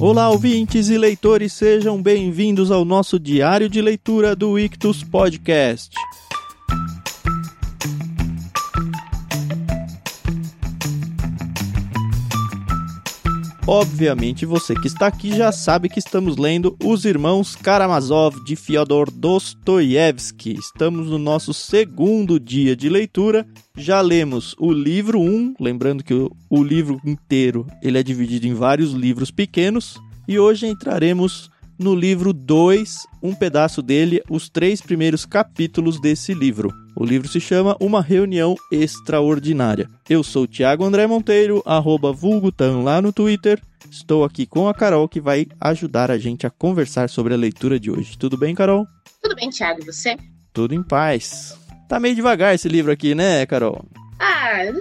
Olá, ouvintes e leitores, sejam bem-vindos ao nosso diário de leitura do Ictus Podcast. Obviamente, você que está aqui já sabe que estamos lendo Os Irmãos Karamazov de Fyodor Dostoiévski. Estamos no nosso segundo dia de leitura. Já lemos o livro 1, lembrando que o, o livro inteiro ele é dividido em vários livros pequenos. E hoje entraremos no livro 2, um pedaço dele, os três primeiros capítulos desse livro. O livro se chama Uma Reunião Extraordinária. Eu sou o Thiago André Monteiro, arroba vulgutan lá no Twitter. Estou aqui com a Carol, que vai ajudar a gente a conversar sobre a leitura de hoje. Tudo bem, Carol? Tudo bem, Thiago, e você? Tudo em paz. Tá meio devagar esse livro aqui, né, Carol? Ah, é,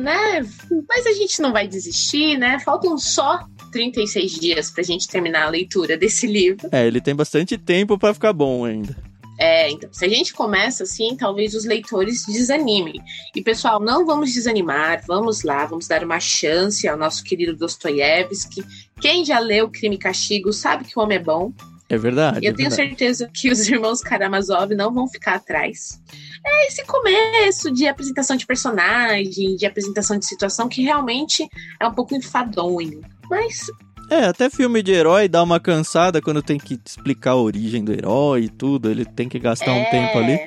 né? Mas a gente não vai desistir, né? Faltam só 36 dias pra gente terminar a leitura desse livro. É, ele tem bastante tempo para ficar bom ainda. É, então, se a gente começa assim, talvez os leitores desanimem. E, pessoal, não vamos desanimar, vamos lá, vamos dar uma chance ao nosso querido Dostoiévski. Quem já leu Crime e Castigo sabe que o homem é bom. É verdade. E eu é tenho verdade. certeza que os irmãos Karamazov não vão ficar atrás. É esse começo de apresentação de personagem, de apresentação de situação, que realmente é um pouco enfadonho. Mas É, até filme de herói dá uma cansada quando tem que explicar a origem do herói e tudo. Ele tem que gastar um é, tempo ali.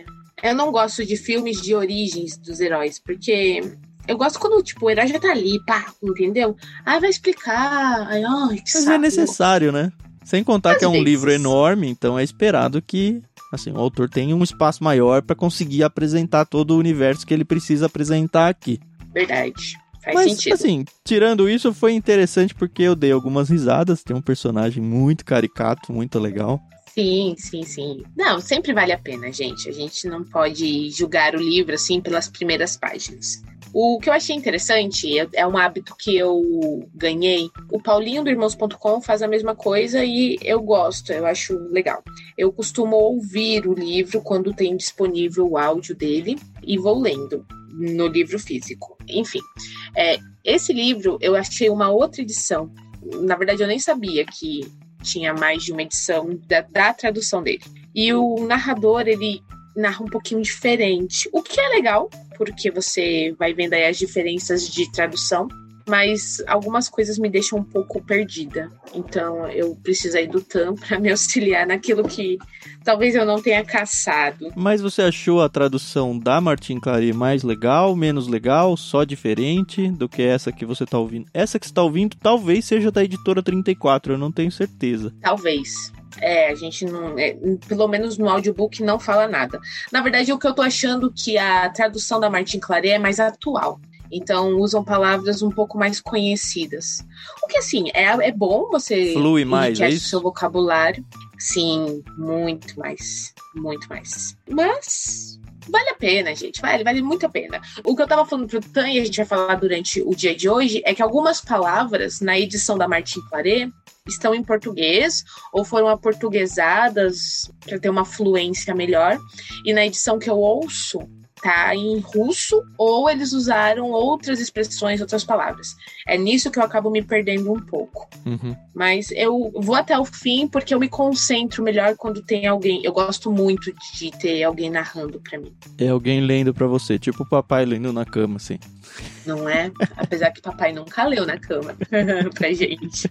Eu não gosto de filmes de origens dos heróis, porque eu gosto quando, tipo, o herói já tá ali, pá, entendeu? Ah, vai explicar. Ai, ai, que Mas saco. é necessário, né? Sem contar Às que é um vezes. livro enorme, então é esperado que assim, o autor tenha um espaço maior para conseguir apresentar todo o universo que ele precisa apresentar aqui. Verdade. Faz Mas, sentido. assim, tirando isso, foi interessante porque eu dei algumas risadas. Tem um personagem muito caricato, muito legal. Sim, sim, sim. Não, sempre vale a pena, gente. A gente não pode julgar o livro assim pelas primeiras páginas. O que eu achei interessante é- é um hábito que eu ganhei. O Paulinho do Irmãos.com faz a mesma coisa e eu gosto, eu acho legal. Eu costumo ouvir o livro quando tem disponível o áudio dele e vou lendo no livro físico. Enfim, é, esse livro eu achei uma outra edição. Na verdade, eu nem sabia que tinha mais de uma edição da, da tradução dele. E o narrador, ele narra um pouquinho diferente, o que é legal, porque você vai vendo aí as diferenças de tradução, mas algumas coisas me deixam um pouco perdida. Então eu preciso aí do TAM para me auxiliar naquilo que talvez eu não tenha caçado. Mas você achou a tradução da Martin Clary mais legal, menos legal, só diferente do que essa que você tá ouvindo? Essa que você tá ouvindo talvez seja da editora 34, eu não tenho certeza. Talvez. É, a gente não. é, pelo menos no audiobook não fala nada. Na verdade, o que eu tô achando que a tradução da Martin Claret é mais atual. Então usam palavras um pouco mais conhecidas. O que assim, é, é bom você Flui mais, é isso? seu vocabulário. Sim, muito mais. Muito mais. Mas vale a pena, gente. Vale, vale muito a pena. O que eu tava falando pro Tan e a gente vai falar durante o dia de hoje é que algumas palavras na edição da Martin Claret estão em português ou foram aportuguesadas para ter uma fluência melhor. E na edição que eu ouço, tá em russo ou eles usaram outras expressões, outras palavras. É nisso que eu acabo me perdendo um pouco. Uhum. Mas eu vou até o fim porque eu me concentro melhor quando tem alguém. Eu gosto muito de ter alguém narrando para mim, É alguém lendo pra você, tipo o papai lendo na cama, assim. não é? Apesar que papai nunca leu na cama pra gente.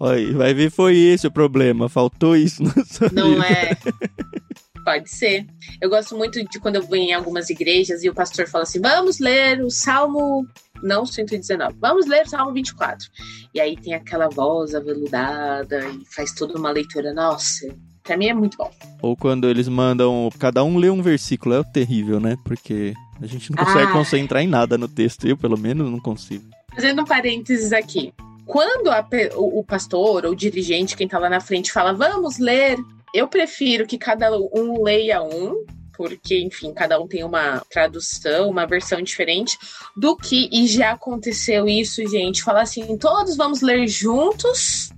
Olha, vai ver foi esse o problema, faltou isso no seu Não livro. é? Pode ser. Eu gosto muito de quando eu vou em algumas igrejas e o pastor fala assim: vamos ler o Salmo. Não 119, vamos ler o Salmo 24. E aí tem aquela voz aveludada e faz toda uma leitura. Nossa, pra mim é muito bom. Ou quando eles mandam, cada um lê um versículo, é terrível, né? Porque a gente não consegue Ah. concentrar em nada no texto, eu pelo menos não consigo. Fazendo um parênteses aqui. Quando a o, o pastor ou o dirigente, quem tá lá na frente, fala, vamos ler, eu prefiro que cada um leia um, porque, enfim, cada um tem uma tradução, uma versão diferente, do que, e já aconteceu isso, gente, falar assim, todos vamos ler juntos,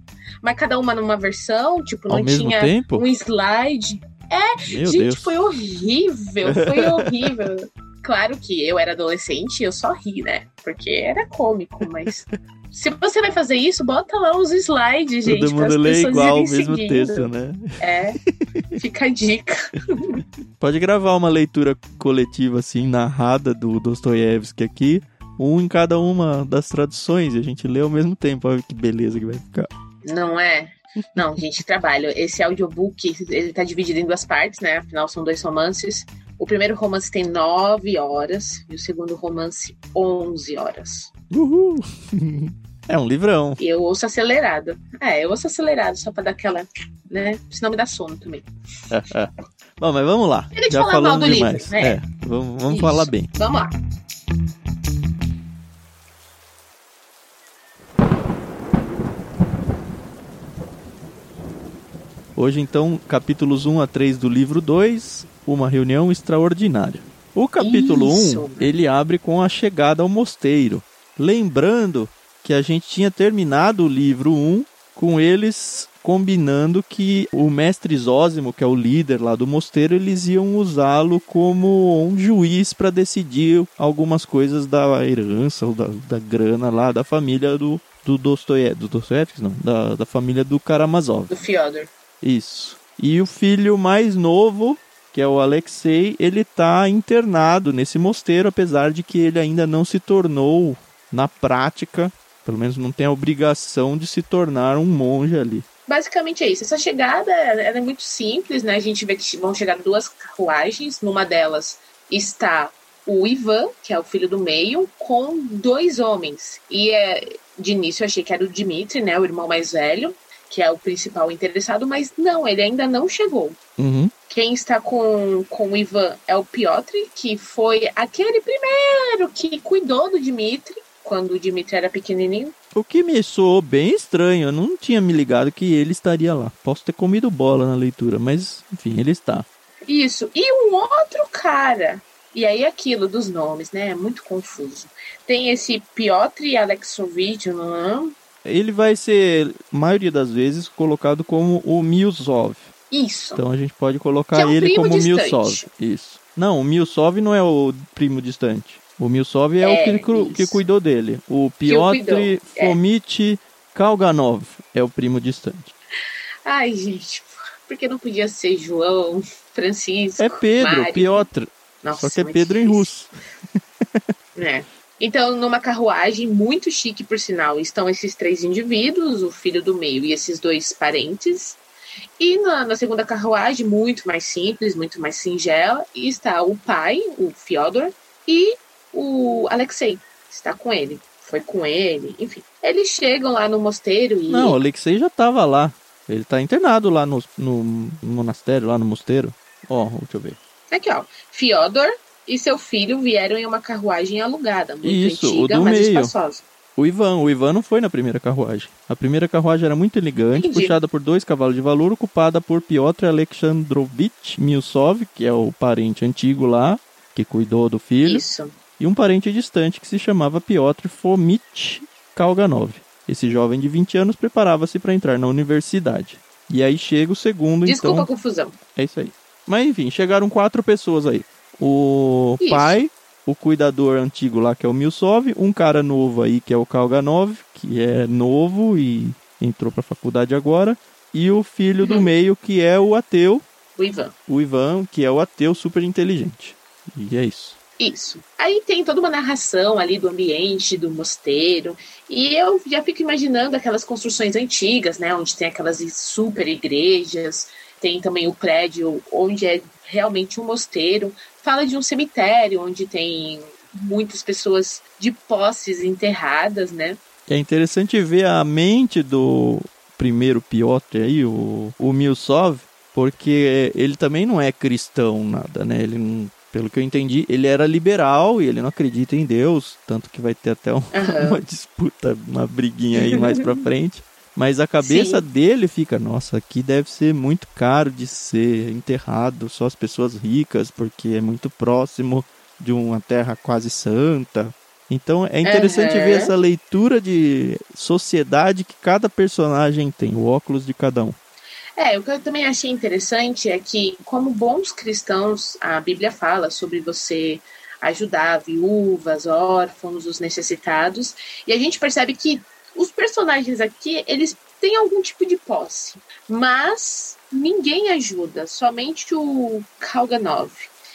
mas cada uma numa versão, tipo, não Ao mesmo tinha tempo? um slide. Meu gente, Deus. foi horrível, foi horrível. Claro que eu era adolescente e eu só ri, né? Porque era cômico, mas. Se você vai fazer isso, bota lá os slides, gente. Todo mundo lê igual o mesmo seguindo. texto, né? É, fica a dica. Pode gravar uma leitura coletiva, assim, narrada do Dostoiévski aqui, um em cada uma das traduções, e a gente lê ao mesmo tempo. Olha que beleza que vai ficar. Não é? Não, gente, trabalho. Esse audiobook, ele tá dividido em duas partes, né? Afinal, são dois romances. O primeiro romance tem nove horas e o segundo romance, onze horas. Uhul! É um livrão. E eu ouço acelerado. É, eu ouço acelerado só pra dar aquela, né? Senão me dá sono também. Bom, mas vamos lá. Ele Já falamos demais. Livro, né? É, vamos, vamos falar bem. Vamos lá. Hoje, então, capítulos 1 a 3 do livro 2, uma reunião extraordinária. O capítulo Isso. 1, ele abre com a chegada ao mosteiro. Lembrando que a gente tinha terminado o livro 1 com eles combinando que o mestre Zósimo, que é o líder lá do mosteiro, eles iam usá-lo como um juiz para decidir algumas coisas da herança ou da, da grana lá da família do, do Dostoiévski, do Dostoiévski não, da, da família do Karamazov. Do Fyodor. Isso. E o filho mais novo, que é o Alexei, ele está internado nesse mosteiro, apesar de que ele ainda não se tornou, na prática, pelo menos não tem a obrigação de se tornar um monge ali. Basicamente é isso. Essa chegada é muito simples, né? A gente vê que vão chegar duas carruagens. Numa delas está o Ivan, que é o filho do meio, com dois homens. E é, de início eu achei que era o Dmitri, né? O irmão mais velho que é o principal interessado, mas não, ele ainda não chegou. Uhum. Quem está com, com o Ivan é o Piotr, que foi aquele primeiro que cuidou do Dmitri, quando o Dmitri era pequenininho. O que me soou bem estranho, eu não tinha me ligado que ele estaria lá. Posso ter comido bola na leitura, mas enfim, ele está. Isso. E um outro cara. E aí aquilo dos nomes, né? É muito confuso. Tem esse Piotr Alexovich, não, ele vai ser, maioria das vezes, colocado como o Milsov. Isso. Então a gente pode colocar é um ele como distante. Milsov. Isso. Não, o Milsov não é o primo distante. O Milsov é, é o que, que, cuidou dele. O Piotr é. Fomit Kalganov é o primo distante. Ai, gente, porque não podia ser João, Francisco, É Pedro, Mário. Piotr. Nossa, Só que é Pedro difícil. em russo. É. Então, numa carruagem muito chique, por sinal, estão esses três indivíduos, o filho do meio e esses dois parentes. E na, na, segunda carruagem, muito mais simples, muito mais singela, está o pai, o Fyodor, e o Alexei, está com ele. Foi com ele, enfim. Eles chegam lá no mosteiro e. Não, o Alexei já estava lá. Ele está internado lá no, no, monastério, lá no mosteiro. Ó, oh, deixa eu ver. Aqui, ó. Fyodor, e seu filho vieram em uma carruagem alugada, muito Isso, antiga, o do mas meio. espaçosa. O Ivan, o Ivan não foi na primeira carruagem. A primeira carruagem era muito elegante, Entendi. puxada por dois cavalos de valor, ocupada por Piotr Alexandrovich Milsov, que é o parente antigo lá, que cuidou do filho. Isso. E um parente distante que se chamava Piotr Fomich Kalganov. Esse jovem de 20 anos preparava-se para entrar na universidade. E aí chega o segundo, Desculpa então... a confusão. É isso aí. Mas enfim, chegaram quatro pessoas aí o Isso. pai, o cuidador antigo lá, que é o Milsov, um cara novo aí, que é o Kalganov, que é novo e entrou pra faculdade agora, e o filho do Uhum. meio, que é o ateu, O Ivan. o Ivan, que é o ateu super inteligente. E é isso. Isso. Aí tem toda uma narração ali do ambiente, do mosteiro. E eu já fico imaginando aquelas construções antigas, né? Onde tem aquelas super igrejas. Tem também o prédio onde é realmente um mosteiro. Fala de um cemitério onde tem muitas pessoas de posses enterradas, né? É interessante ver a mente do primeiro Piotr aí, o, o Milsov, porque ele também não é cristão nada, né? Ele não- pelo que eu entendi, ele era liberal e ele não acredita em Deus, tanto que vai ter até um- Aham. uma disputa, uma briguinha aí mais pra frente. Mas a cabeça Sim. dele fica, nossa, aqui deve ser muito caro de ser enterrado, só as pessoas ricas, porque é muito próximo de uma terra quase santa. Então é interessante Aham. ver essa leitura de sociedade que cada personagem tem, o óculos de cada um. É, o que eu também achei interessante é que, como bons cristãos, a Bíblia fala sobre você ajudar viúvas, órfãos, os necessitados. E a gente percebe que os personagens aqui, eles têm algum tipo de posse, mas ninguém ajuda, somente o Kalganov.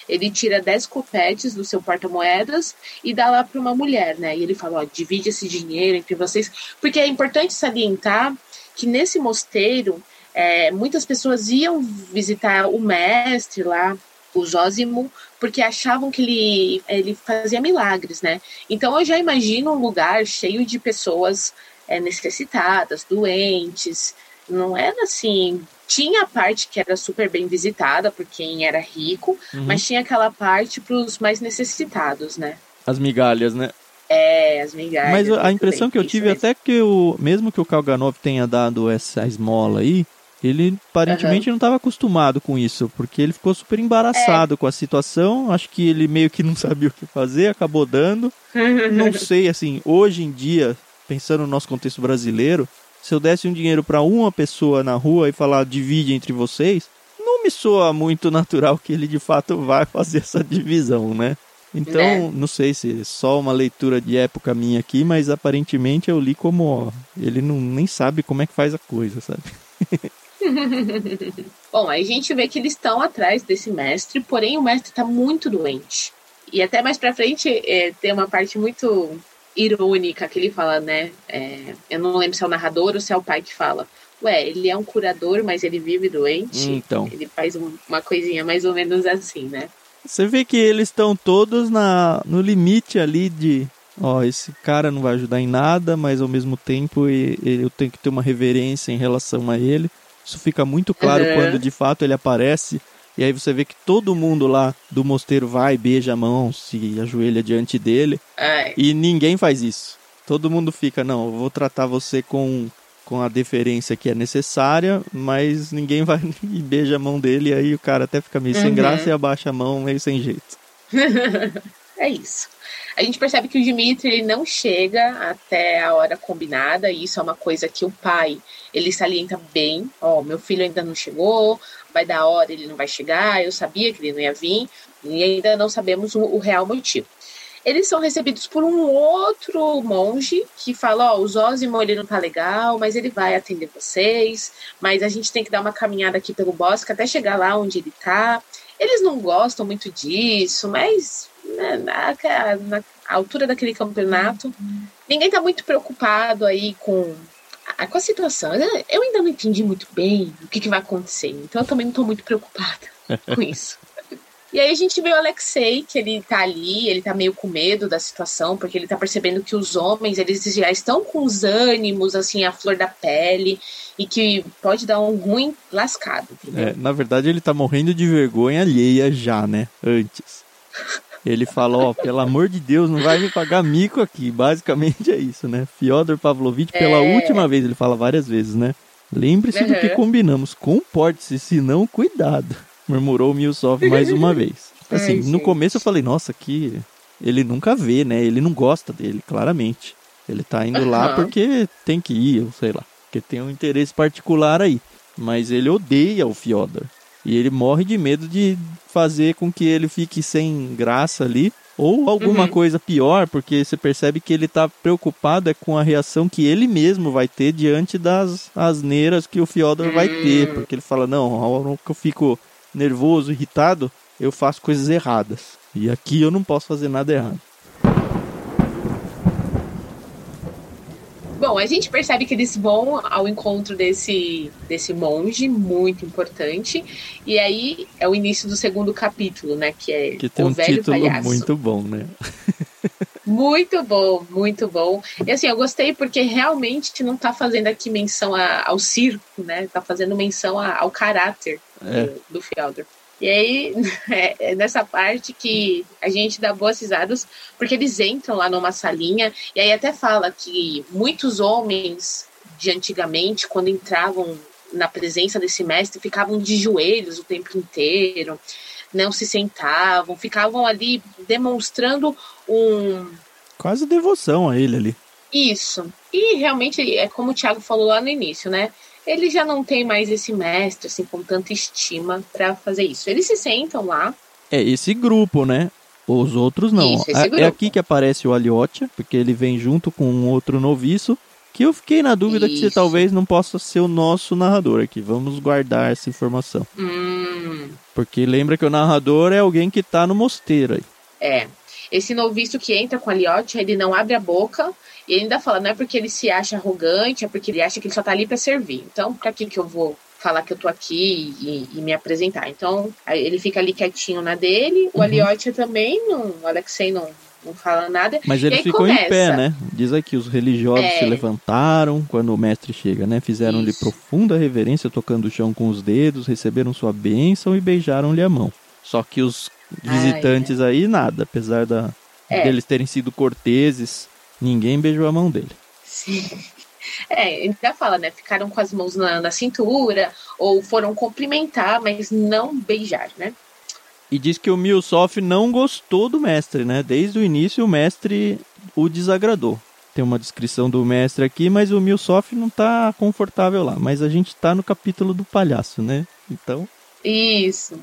Ele tira 10 copetes do seu porta-moedas e dá lá para uma mulher, né? E ele fala: ó, divide esse dinheiro entre vocês. Porque é importante salientar que nesse mosteiro é, muitas pessoas iam visitar o mestre lá, o Zósimo, porque achavam que ele, ele fazia milagres, né? Então eu já imagino um lugar cheio de pessoas é, necessitadas, doentes. Não era assim. Tinha a parte que era super bem visitada por quem era rico, uhum. mas tinha aquela parte para os mais necessitados, né? As migalhas, né? É, as migalhas. Mas a impressão que eu tive, mesmo. até que o, mesmo que o Kalganov tenha dado essa esmola aí, ele aparentemente uhum. não estava acostumado com isso, porque ele ficou super embaraçado é. com a situação. Acho que ele meio que não sabia o que fazer, acabou dando. não sei, assim, hoje em dia, pensando no nosso contexto brasileiro, se eu desse um dinheiro para uma pessoa na rua e falar divide entre vocês, não me soa muito natural que ele de fato vai fazer essa divisão, né? Então, né? não sei se é só uma leitura de época minha aqui, mas aparentemente eu li como ó, ele não nem sabe como é que faz a coisa, sabe? Bom, aí a gente vê que eles estão atrás desse mestre, porém o mestre está muito doente. E até mais pra frente é, tem uma parte muito irônica que ele fala, né? É, eu não lembro se é o narrador ou se é o pai que fala. Ué, ele é um curador, mas ele vive doente. Então. Ele faz um, uma coisinha mais ou menos assim, né? Você vê que eles estão todos na, no limite ali de. Ó, esse cara não vai ajudar em nada, mas ao mesmo tempo eu tenho que ter uma reverência em relação a ele. Isso fica muito claro uhum. quando de fato ele aparece. E aí você vê que todo mundo lá do mosteiro vai, beija a mão, se ajoelha diante dele. Ai. E ninguém faz isso. Todo mundo fica, não, eu vou tratar você com, com a deferência que é necessária, mas ninguém vai e beija a mão dele. E aí o cara até fica meio uhum. sem graça e abaixa a mão meio sem jeito. é isso. A gente percebe que o Dimitri ele não chega até a hora combinada, e isso é uma coisa que o pai ele salienta bem. Ó, oh, meu filho ainda não chegou, vai dar hora, ele não vai chegar, eu sabia que ele não ia vir, e ainda não sabemos o, o real motivo. Eles são recebidos por um outro monge que fala: Ó, oh, o Zózimo ele não tá legal, mas ele vai atender vocês, mas a gente tem que dar uma caminhada aqui pelo bosque até chegar lá onde ele tá. Eles não gostam muito disso, mas né, na, na, altura daquele campeonato, ninguém está muito preocupado aí com a, com a situação. Eu ainda não entendi muito bem o que, que vai acontecer, então eu também não estou muito preocupada com isso. E aí a gente vê o Alexei, que ele tá ali, ele tá meio com medo da situação, porque ele tá percebendo que os homens, eles já estão com os ânimos, assim, a flor da pele, e que pode dar um ruim lascado, é, na verdade, ele tá morrendo de vergonha alheia já, né? Antes. Ele falou, ó, pelo amor de Deus, não vai me pagar mico aqui. Basicamente é isso, né? Fyodor Pavlovich, pela é... última vez, ele fala várias vezes, né? Lembre-se uhum. do que combinamos. Comporte-se, se não, cuidado. Murmurou Milsov mais uma vez. Assim, Ai, no começo eu falei, nossa, que ele nunca vê, né? Ele não gosta dele, claramente. Ele tá indo uhum. lá porque tem que ir, ou sei lá. Porque tem um interesse particular aí. Mas ele odeia o Fyodor. E ele morre de medo de fazer com que ele fique sem graça ali. Ou alguma uhum. coisa pior, porque você percebe que ele está preocupado é com a reação que ele mesmo vai ter diante das asneiras que o Fyodor vai ter. Hum. Porque ele fala, não, a hora que eu fico nervoso, irritado, eu faço coisas erradas. E aqui eu não posso fazer nada errado. Bom, a gente percebe que eles vão ao encontro desse, desse monge, muito importante. E aí é o início do segundo capítulo, né? Que é que tem o um velho título palhaço. muito bom, né? Muito bom, muito bom. E assim, eu gostei porque realmente não está fazendo aqui menção a, ao circo, né? Tá fazendo menção a, ao caráter é. do, do Fyodor. E aí, é, é nessa parte que a gente dá boas risadas, porque eles entram lá numa salinha, e aí até fala que muitos homens de antigamente, quando entravam na presença desse mestre, ficavam de joelhos o tempo inteiro, não se sentavam, ficavam ali demonstrando um. Quase devoção a ele ali. Isso. E realmente, é como o Thiago falou lá no início, né? Ele já não tem mais esse mestre, assim, com tanta estima para fazer isso. Eles se sentam lá. É, esse grupo, né? Os outros não. Isso, é, é aqui que aparece o Aliotia, porque ele vem junto com um outro noviço. Que eu fiquei na dúvida que você Isso. talvez não possa ser o nosso narrador aqui. Vamos guardar essa informação. Hum, Porque lembra que o narrador é alguém que tá no mosteiro aí. é. Esse noviço que entra com a Liotte, ele não abre a boca e ele ainda fala, não é porque ele se acha arrogante, é porque ele acha que ele só tá ali pra servir. Então, pra que que eu vou falar que eu tô aqui e, e me apresentar? Então, ele fica ali quietinho na dele, o Uhum. Aliotti também, não, o Alexei não, não fala nada. Mas ele ficou em começa. pé, né? Diz aqui, os religiosos É. se levantaram quando o mestre chega, né? Fizeram-lhe profunda reverência, tocando o chão com os dedos, receberam sua bênção e beijaram-lhe a mão. Só que os visitantes aí, nada. Apesar da, É. deles terem sido corteses, ninguém beijou a mão dele. Sim. É, ele já fala, né? Ficaram com as mãos na, na cintura, ou foram cumprimentar, mas não beijar, né? E diz que o Milsoff não gostou do mestre, né? Desde o início o mestre o desagradou. Tem uma descrição do mestre aqui, mas o Milsoff não tá confortável lá. Mas a gente tá no capítulo do palhaço, né? Então, Isso.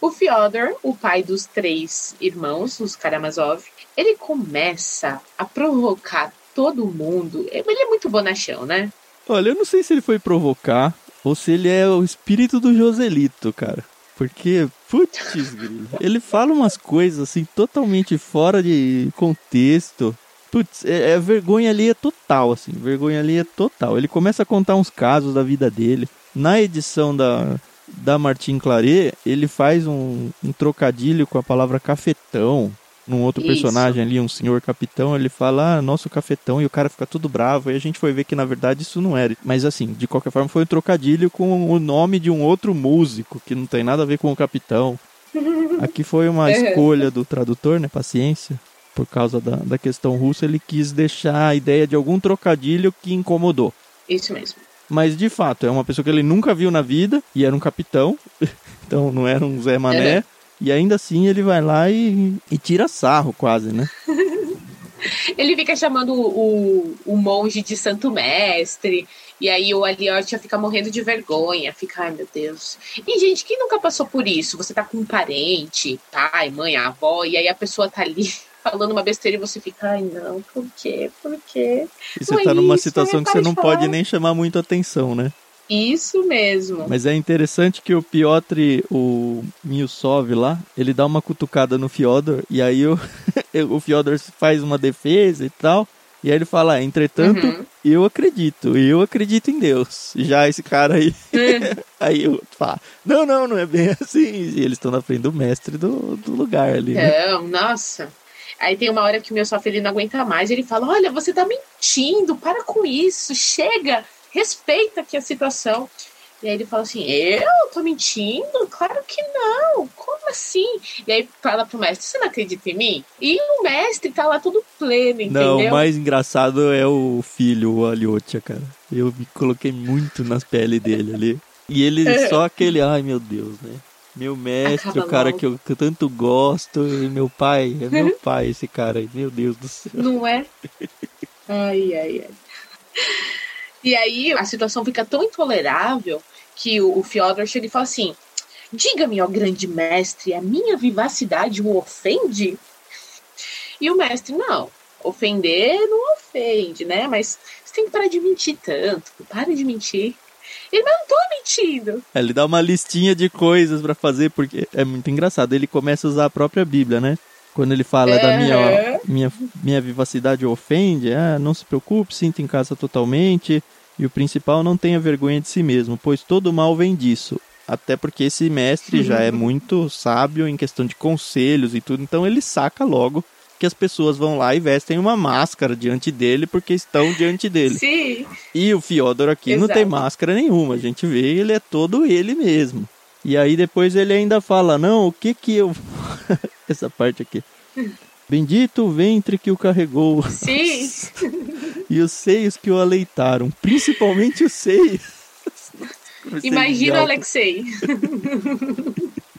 O Fyodor, o pai dos três irmãos, os Karamazov, ele começa a provocar todo mundo. Ele é muito bonachão, né? olha, eu não sei se ele foi provocar ou se ele é o espírito do Joselito, cara. Porque, putz, ele fala umas coisas assim totalmente fora de contexto. Putz, é, é vergonha ali é total, assim, vergonha ali é total. Ele começa a contar uns casos da vida dele. Na edição da, da Martin Claret, ele faz um, um trocadilho com a palavra cafetão. Num outro Isso. personagem ali, um senhor capitão, ele fala, ah, nosso cafetão, e o cara fica tudo bravo. E a gente foi ver que na verdade isso não era. Mas assim, de qualquer forma, foi um trocadilho com o nome de um outro músico, que não tem nada a ver com o capitão. Aqui foi uma Uhum. escolha do tradutor, né? Paciência. Por causa da, da questão russa, ele quis deixar a ideia de algum trocadilho que incomodou. Isso mesmo. Mas de fato, é uma pessoa que ele nunca viu na vida e era um capitão, então não era um Zé Mané. Uhum. E ainda assim ele vai lá e, e tira sarro, quase, né? Ele fica chamando o, o monge de santo mestre. E aí o Aliotia fica morrendo de vergonha. Fica, ai meu Deus. E, gente, quem nunca passou por isso? Você tá com um parente, pai, mãe, avó, e aí a pessoa tá ali falando uma besteira e você fica, ai não, por quê? Por quê? E você Não é tá numa isso, situação né? que você não de pode nem chamar muito atenção, né? Isso mesmo. Mas é interessante que o Piotr, o Milsov lá, ele dá uma cutucada no Fyodor e aí o, o Fyodor faz uma defesa e tal. E aí ele fala, "Ah, entretanto, Uhum. eu acredito, eu acredito em Deus. Já esse cara aí, Hum. aí eu falo, não, não, não é bem assim. E eles estão na frente do mestre do, do lugar ali. né? Não, nossa. Aí tem uma hora que o meu sofre ele não aguenta mais. Ele fala: Olha, você tá mentindo, para com isso, chega, respeita aqui a situação. E aí ele fala assim: Eu tô mentindo? Claro que não, como assim? E aí fala pro mestre: Você não acredita em mim? E o mestre tá lá todo pleno, entendeu? Não, o mais engraçado é o filho, o Aliotia, cara. Eu me coloquei muito nas peles dele ali. E ele só aquele, ai meu Deus, né? Meu mestre, Acaba o cara que eu, que eu tanto gosto, e meu pai, é meu pai esse cara aí, meu Deus do céu. Não é? Ai, ai, ai. E aí a situação fica tão intolerável que o, o Fyodor chega e fala assim: Diga-me, ó grande mestre, a minha vivacidade o ofende? E o mestre, não, ofender não ofende, né? Mas você tem que parar de mentir tanto, para de mentir. Eu não tô mentindo. Ele dá uma listinha de coisas pra fazer, porque é muito engraçado. Ele começa a usar a própria Bíblia, né? Quando ele fala da minha, minha, minha vivacidade ofende, ah, não se preocupe, sinta em casa totalmente. E o principal, não tenha vergonha de si mesmo, pois todo mal vem disso. Até porque esse mestre já é muito sábio em questão de conselhos e tudo, então ele saca logo que as pessoas vão lá e vestem uma máscara diante dele porque estão diante dele. Sim. E o Fyodor aqui não Exato. tem máscara nenhuma, a gente vê ele é todo ele mesmo. E aí depois ele ainda fala, não, o que que eu... Essa parte aqui. Bendito o ventre que o carregou Sim. e os seios que o aleitaram, principalmente os seios. Imagina. Alexei.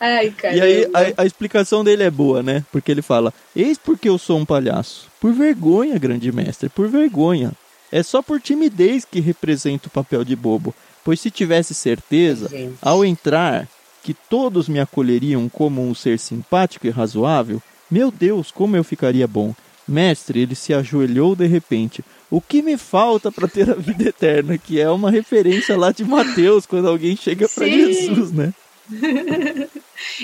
Ai, cara. E aí a, a explicação dele é boa, né? Porque ele fala: Eis porque eu sou um palhaço. Por vergonha, grande mestre, por vergonha. É só por timidez que represento o papel de bobo. Pois se tivesse certeza, Gente. ao entrar, que todos me acolheriam como um ser simpático e razoável, meu Deus, como eu ficaria bom. Mestre, ele se ajoelhou de repente. O que me falta para ter a vida eterna? Que é uma referência lá de Mateus, quando alguém chega para Jesus, né?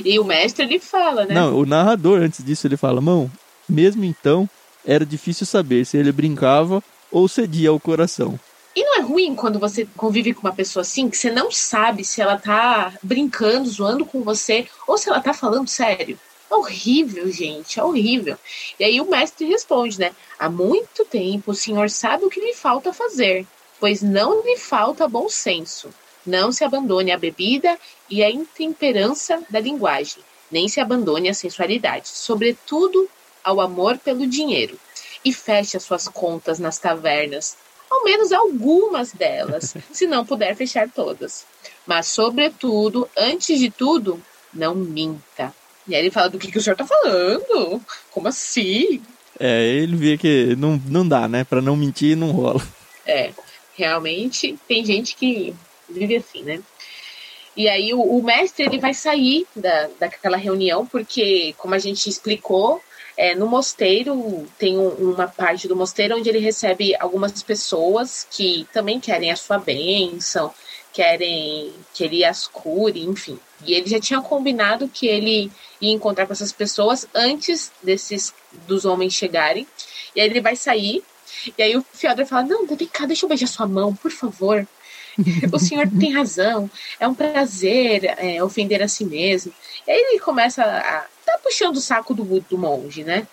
e o mestre ele fala, né? Não, o narrador antes disso ele fala: "Mão, mesmo então era difícil saber se ele brincava ou cedia ao coração". E não é ruim quando você convive com uma pessoa assim, que você não sabe se ela tá brincando, zoando com você, ou se ela tá falando sério. É horrível, gente, é horrível. E aí o mestre responde, né? Há muito tempo o senhor sabe o que lhe falta fazer, pois não lhe falta bom senso. Não se abandone à bebida e à intemperança da linguagem, nem se abandone à sensualidade, sobretudo ao amor pelo dinheiro. E feche as suas contas nas tavernas, ao menos algumas delas, se não puder fechar todas. Mas, sobretudo, antes de tudo, não minta. E aí ele fala: do que, que o senhor tá falando? Como assim? É, ele vê que não, não dá, né? Pra não mentir, não rola. É, realmente tem gente que vive assim, né? E aí o, o mestre ele vai sair da, daquela reunião, porque, como a gente explicou, é, no mosteiro, tem um, uma parte do mosteiro onde ele recebe algumas pessoas que também querem a sua bênção, querem que ele as cure, enfim. E ele já tinha combinado que ele ia encontrar com essas pessoas antes desses dos homens chegarem. E aí ele vai sair. E aí o Fyodor fala: Não, cá, deixa eu beijar sua mão, por favor. o senhor tem razão. É um prazer é, ofender a si mesmo. E aí ele começa a tá puxando o saco do, do monge, né?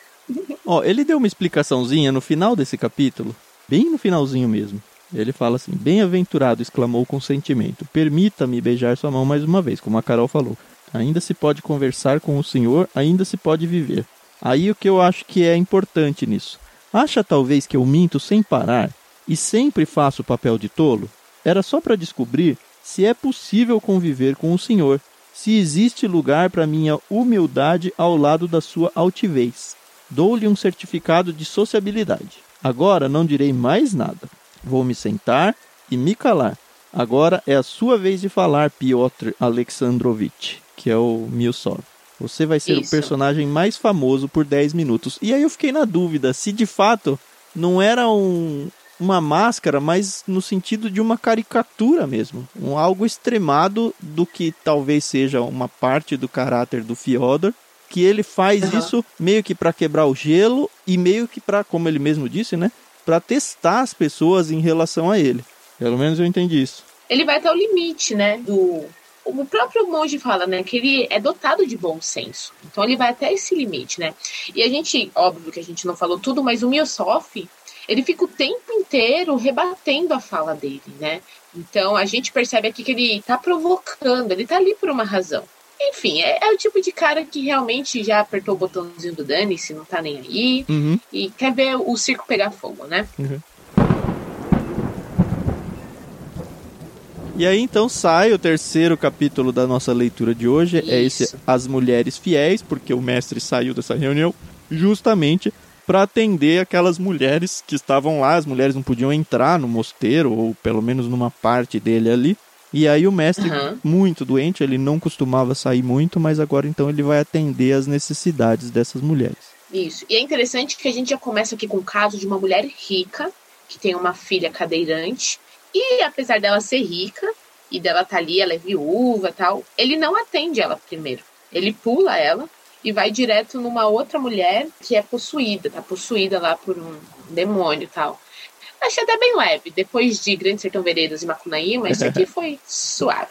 Ó, ele deu uma explicaçãozinha no final desse capítulo, bem no finalzinho mesmo. Ele fala assim: Bem-aventurado, exclamou com sentimento. Permita-me beijar sua mão mais uma vez, como a Carol falou. Ainda se pode conversar com o Senhor, ainda se pode viver. Aí o que eu acho que é importante nisso. Acha talvez que eu minto sem parar e sempre faço o papel de tolo? Era só para descobrir se é possível conviver com o Senhor se existe lugar para minha humildade ao lado da sua altivez. Dou-lhe um certificado de sociabilidade. Agora não direi mais nada. Vou me sentar e me calar. Agora é a sua vez de falar, Piotr Alexandrovitch, que é o Milsov. Você vai ser Isso. o personagem mais famoso por 10 minutos. E aí eu fiquei na dúvida se de fato não era um, uma máscara, mas no sentido de uma caricatura mesmo, um algo extremado do que talvez seja uma parte do caráter do Fyodor, que ele faz uhum. isso meio que para quebrar o gelo e meio que para, como ele mesmo disse, né, para testar as pessoas em relação a ele. Pelo menos eu entendi isso. Ele vai até o limite, né, do o próprio monge fala, né, que ele é dotado de bom senso. Então ele vai até esse limite, né? E a gente, óbvio que a gente não falou tudo, mas o Miossoff, ele fica o tempo inteiro rebatendo a fala dele, né? Então a gente percebe aqui que ele tá provocando, ele tá ali por uma razão. Enfim, é, é o tipo de cara que realmente já apertou o botãozinho do Dani, se não tá nem aí, uhum. e quer ver o circo pegar fogo, né? Uhum. E aí então sai o terceiro capítulo da nossa leitura de hoje, Isso. é esse As Mulheres Fiéis, porque o mestre saiu dessa reunião justamente para atender aquelas mulheres que estavam lá. As mulheres não podiam entrar no mosteiro, ou pelo menos numa parte dele ali. E aí o mestre, uhum. muito doente, ele não costumava sair muito, mas agora então ele vai atender as necessidades dessas mulheres. Isso. E é interessante que a gente já começa aqui com o caso de uma mulher rica, que tem uma filha cadeirante, e apesar dela ser rica, e dela estar tá ali, ela é viúva tal, ele não atende ela primeiro. Ele pula ela e vai direto numa outra mulher que é possuída, tá possuída lá por um demônio e tal. Achei até bem leve. Depois de Grande Sertão Veredas e Macunaíma, isso aqui foi suave.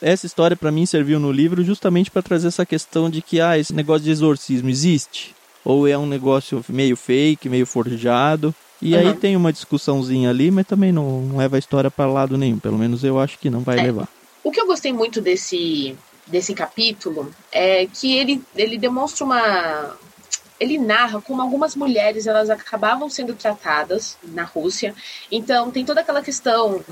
essa história para mim serviu no livro justamente para trazer essa questão de que ah, esse negócio de exorcismo existe ou é um negócio meio fake, meio forjado. E uhum. aí tem uma discussãozinha ali, mas também não, não leva a história para lado nenhum. Pelo menos eu acho que não vai é. levar. O que eu gostei muito desse desse capítulo é que ele, ele demonstra uma. Ele narra como algumas mulheres elas acabavam sendo tratadas na Rússia. Então tem toda aquela questão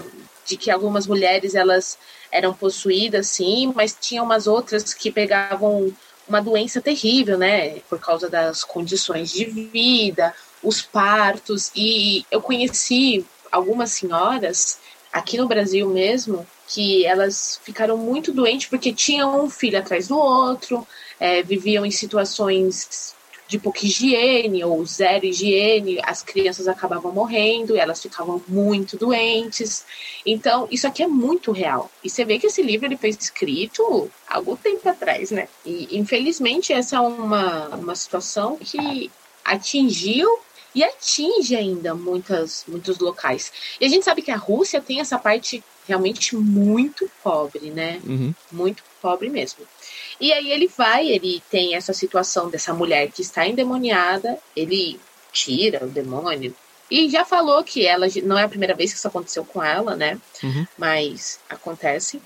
de que algumas mulheres elas eram possuídas, sim, mas tinha umas outras que pegavam uma doença terrível, né, por causa das condições de vida, os partos. E eu conheci algumas senhoras aqui no Brasil mesmo que elas ficaram muito doentes porque tinham um filho atrás do outro, é, viviam em situações de pouca higiene ou zero higiene, as crianças acabavam morrendo, elas ficavam muito doentes. Então, isso aqui é muito real. E você vê que esse livro ele foi escrito há algum tempo atrás, né? E, infelizmente, essa é uma, uma situação que atingiu e atinge ainda muitas, muitos locais. E a gente sabe que a Rússia tem essa parte realmente muito pobre, né? Uhum. Muito pobre mesmo. E aí ele vai, ele tem essa situação dessa mulher que está endemoniada, ele tira o demônio. E já falou que ela não é a primeira vez que isso aconteceu com ela, né? Uhum. Mas acontece.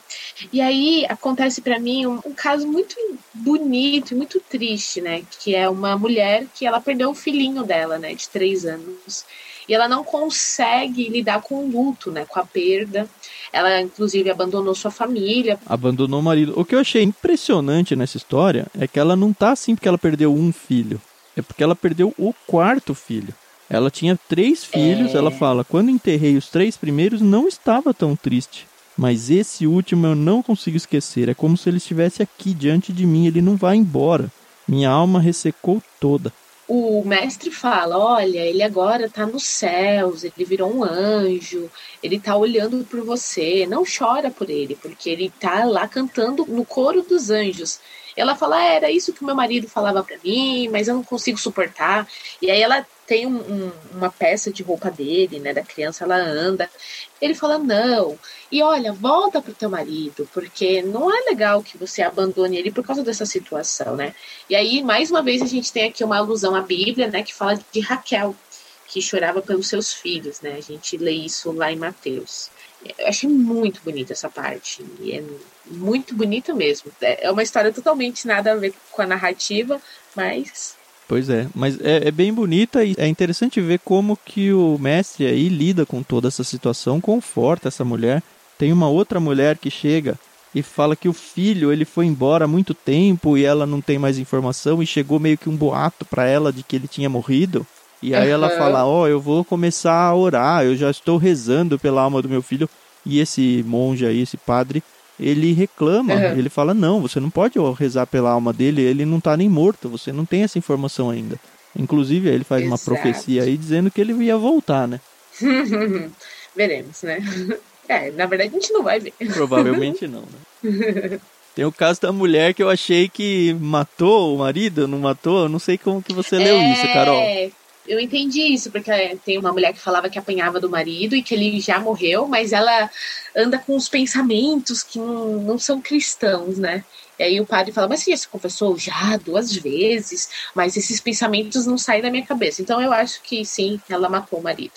E aí acontece para mim um, um, caso muito bonito e muito triste, né? Que é uma mulher que ela perdeu o filhinho dela, né? De três anos. E ela não consegue lidar com o luto, né? Com a perda. Ela, inclusive, abandonou sua família. Abandonou o marido. O que eu achei impressionante nessa história é que ela não tá assim porque ela perdeu um filho. É porque ela perdeu o quarto filho. Ela tinha três filhos, é... ela fala: quando enterrei os três primeiros, não estava tão triste. Mas esse último eu não consigo esquecer. É como se ele estivesse aqui diante de mim, ele não vai embora. Minha alma ressecou toda o mestre fala: olha, ele agora está nos céus, ele virou um anjo, ele está olhando por você. Não chora por ele, porque ele está lá cantando no coro dos anjos. Ela fala: ah, era isso que meu marido falava para mim, mas eu não consigo suportar. E aí ela tem um, um, uma peça de roupa dele, né, da criança, ela anda. Ele fala: não. E olha, volta pro teu marido, porque não é legal que você abandone ele por causa dessa situação, né? E aí, mais uma vez, a gente tem aqui uma alusão à Bíblia, né, que fala de Raquel, que chorava pelos seus filhos, né? A gente lê isso lá em Mateus. Eu achei muito bonita essa parte. E é muito bonita mesmo. É uma história totalmente nada a ver com a narrativa, mas. Pois é, mas é, é, bem bonita e é interessante ver como que o mestre aí lida com toda essa situação, conforta essa mulher. Tem uma outra mulher que chega e fala que o filho ele foi embora há muito tempo e ela não tem mais informação e chegou meio que um boato para ela de que ele tinha morrido. E aí ela fala: Ó, oh, eu vou começar a orar, eu já estou rezando pela alma do meu filho. E esse monge aí, esse padre, ele reclama, uhum. ele fala: Não, você não pode rezar pela alma dele, ele não está nem morto, você não tem essa informação ainda. Inclusive, ele faz Exato. uma profecia aí dizendo que ele ia voltar, né? Veremos, né? É, na verdade a gente não vai ver. Provavelmente não, né? Tem o caso da mulher que eu achei que matou o marido, não matou? Eu não sei como que você leu é... isso, Carol. Eu entendi isso, porque tem uma mulher que falava que apanhava do marido e que ele já morreu, mas ela anda com os pensamentos que não, não são cristãos, né? E aí o padre fala, mas você já se confessou já duas vezes, mas esses pensamentos não saem da minha cabeça. Então eu acho que sim, ela matou o marido.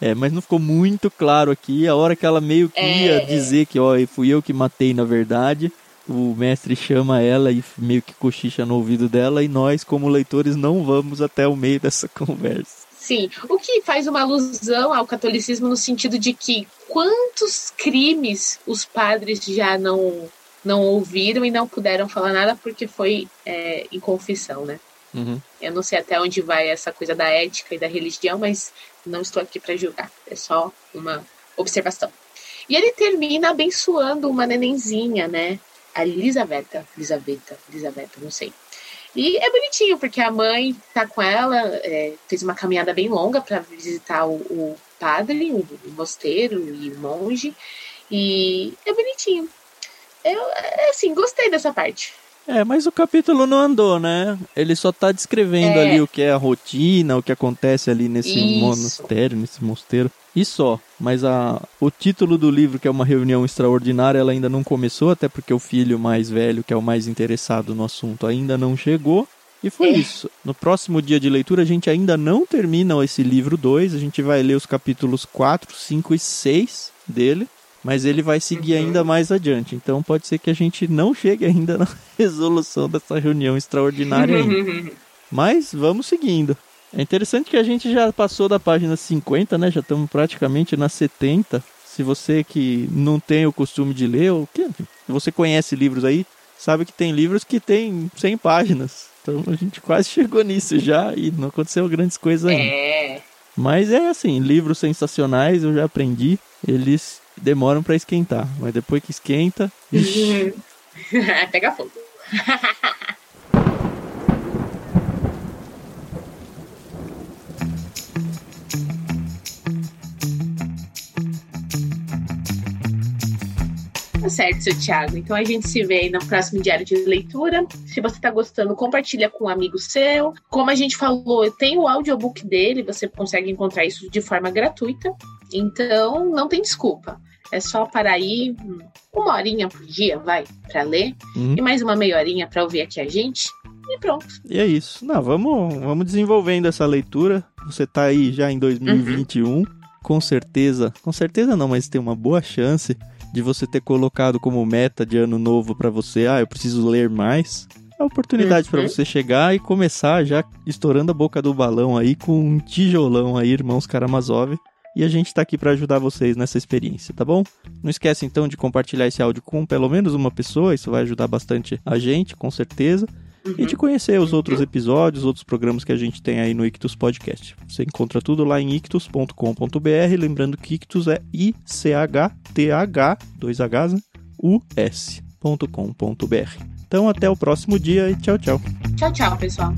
É, mas não ficou muito claro aqui. A hora que ela meio que é... ia dizer que, ó, fui eu que matei na verdade, o mestre chama ela e meio que cochicha no ouvido dela e nós, como leitores, não vamos até o meio dessa conversa. Sim, o que faz uma alusão ao catolicismo no sentido de que quantos crimes os padres já não não ouviram e não puderam falar nada porque foi é, em confissão, né? Uhum. Eu não sei até onde vai essa coisa da ética e da religião, mas não estou aqui para julgar. É só uma observação. E ele termina abençoando uma nenenzinha, né? A Elisabetta, Elisabetta, não sei. E é bonitinho, porque a mãe tá com ela, é, fez uma caminhada bem longa para visitar o, o padre, o, o, mosteiro e o monge. E é bonitinho. Eu, é, assim, gostei dessa parte. É, mas o capítulo não andou, né? Ele só tá descrevendo é. ali o que é a rotina, o que acontece ali nesse Isso. monastério, nesse mosteiro. E só. Mas a, o título do livro, que é uma reunião extraordinária, ela ainda não começou, até porque o filho mais velho, que é o mais interessado no assunto, ainda não chegou. E foi é. isso. No próximo dia de leitura, a gente ainda não termina esse livro 2. A gente vai ler os capítulos 4, 5 e 6 dele mas ele vai seguir uhum. ainda mais adiante. Então pode ser que a gente não chegue ainda na resolução dessa reunião extraordinária ainda. mas vamos seguindo. É interessante que a gente já passou da página 50, né? Já estamos praticamente na 70. Se você que não tem o costume de ler, ou que você conhece livros aí, sabe que tem livros que tem 100 páginas. Então a gente quase chegou nisso já e não aconteceu grandes coisas ainda. É. Mas é assim, livros sensacionais, eu já aprendi, eles demoram para esquentar, mas depois que esquenta, pega fogo. Tá certo, seu Thiago. Então a gente se vê aí no próximo diário de leitura. Se você tá gostando, compartilha com um amigo seu. Como a gente falou, tem o audiobook dele, você consegue encontrar isso de forma gratuita. Então não tem desculpa. É só parar aí uma horinha por dia, vai, para ler. Uhum. E mais uma meia horinha para ouvir aqui a gente. E pronto. E é isso. Não, vamos, vamos desenvolvendo essa leitura. Você tá aí já em 2021. Uhum. Com certeza, com certeza não, mas tem uma boa chance de você ter colocado como meta de ano novo para você, ah, eu preciso ler mais. É a oportunidade uhum. para você chegar e começar já estourando a boca do balão aí com um tijolão aí, irmãos Karamazov. E a gente está aqui para ajudar vocês nessa experiência, tá bom? Não esquece então de compartilhar esse áudio com pelo menos uma pessoa, isso vai ajudar bastante a gente, com certeza. Uhum. E de conhecer os outros episódios, outros programas que a gente tem aí no Ictus Podcast. Você encontra tudo lá em ictus.com.br, lembrando que Ictus é I-C-H-T-H, dois Hs, né? U-S.com.br. Então até o próximo dia e tchau, tchau. Tchau, tchau, pessoal.